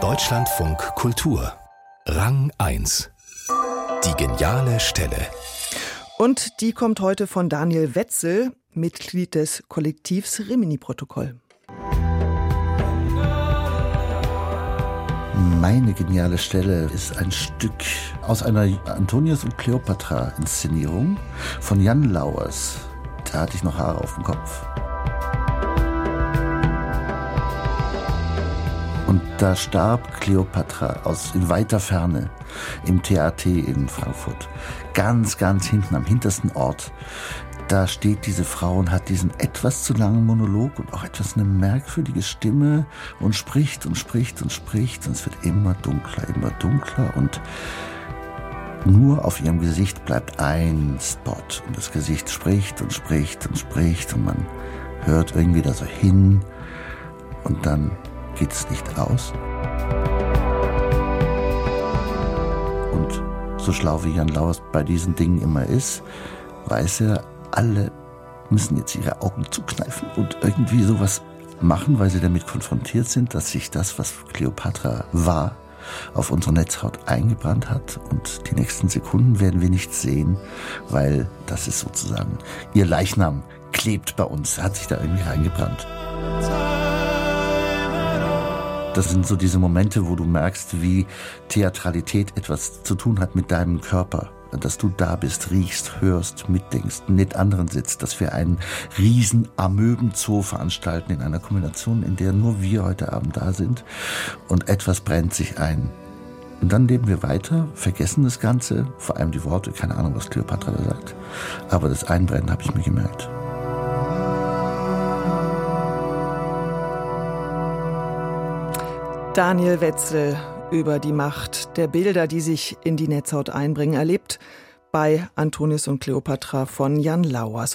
Deutschlandfunk Kultur Rang 1 Die geniale Stelle. Und die kommt heute von Daniel Wetzel, Mitglied des Kollektivs Rimini-Protokoll. Meine geniale Stelle ist ein Stück aus einer Antonius und Cleopatra Inszenierung von Jan Lauers. Da hatte ich noch Haare auf dem Kopf. Und da starb Kleopatra aus in weiter Ferne im TAT in Frankfurt. Ganz, ganz hinten am hintersten Ort. Da steht diese Frau und hat diesen etwas zu langen Monolog und auch etwas eine merkwürdige Stimme und spricht und spricht und spricht und es wird immer dunkler, immer dunkler und nur auf ihrem Gesicht bleibt ein Spot und das Gesicht spricht und spricht und spricht und man hört irgendwie da so hin und dann geht das Licht aus. Und so schlau wie Jan Lauers bei diesen Dingen immer ist, weiß er, alle müssen jetzt ihre Augen zukneifen und irgendwie sowas machen, weil sie damit konfrontiert sind, dass sich das, was Cleopatra war, auf unsere Netzhaut eingebrannt hat und die nächsten Sekunden werden wir nichts sehen, weil das ist sozusagen ihr Leichnam klebt bei uns, hat sich da irgendwie reingebrannt. Das sind so diese Momente, wo du merkst, wie Theatralität etwas zu tun hat mit deinem Körper. Dass du da bist, riechst, hörst, mitdenkst, mit anderen sitzt, dass wir einen riesen Amöbenzoo veranstalten in einer Kombination, in der nur wir heute Abend da sind und etwas brennt sich ein. Und dann leben wir weiter, vergessen das Ganze, vor allem die Worte, keine Ahnung, was Cleopatra da sagt. Aber das Einbrennen habe ich mir gemerkt. Daniel Wetzel über die Macht der Bilder, die sich in die Netzhaut einbringen, erlebt bei Antonius und Cleopatra von Jan Lauers.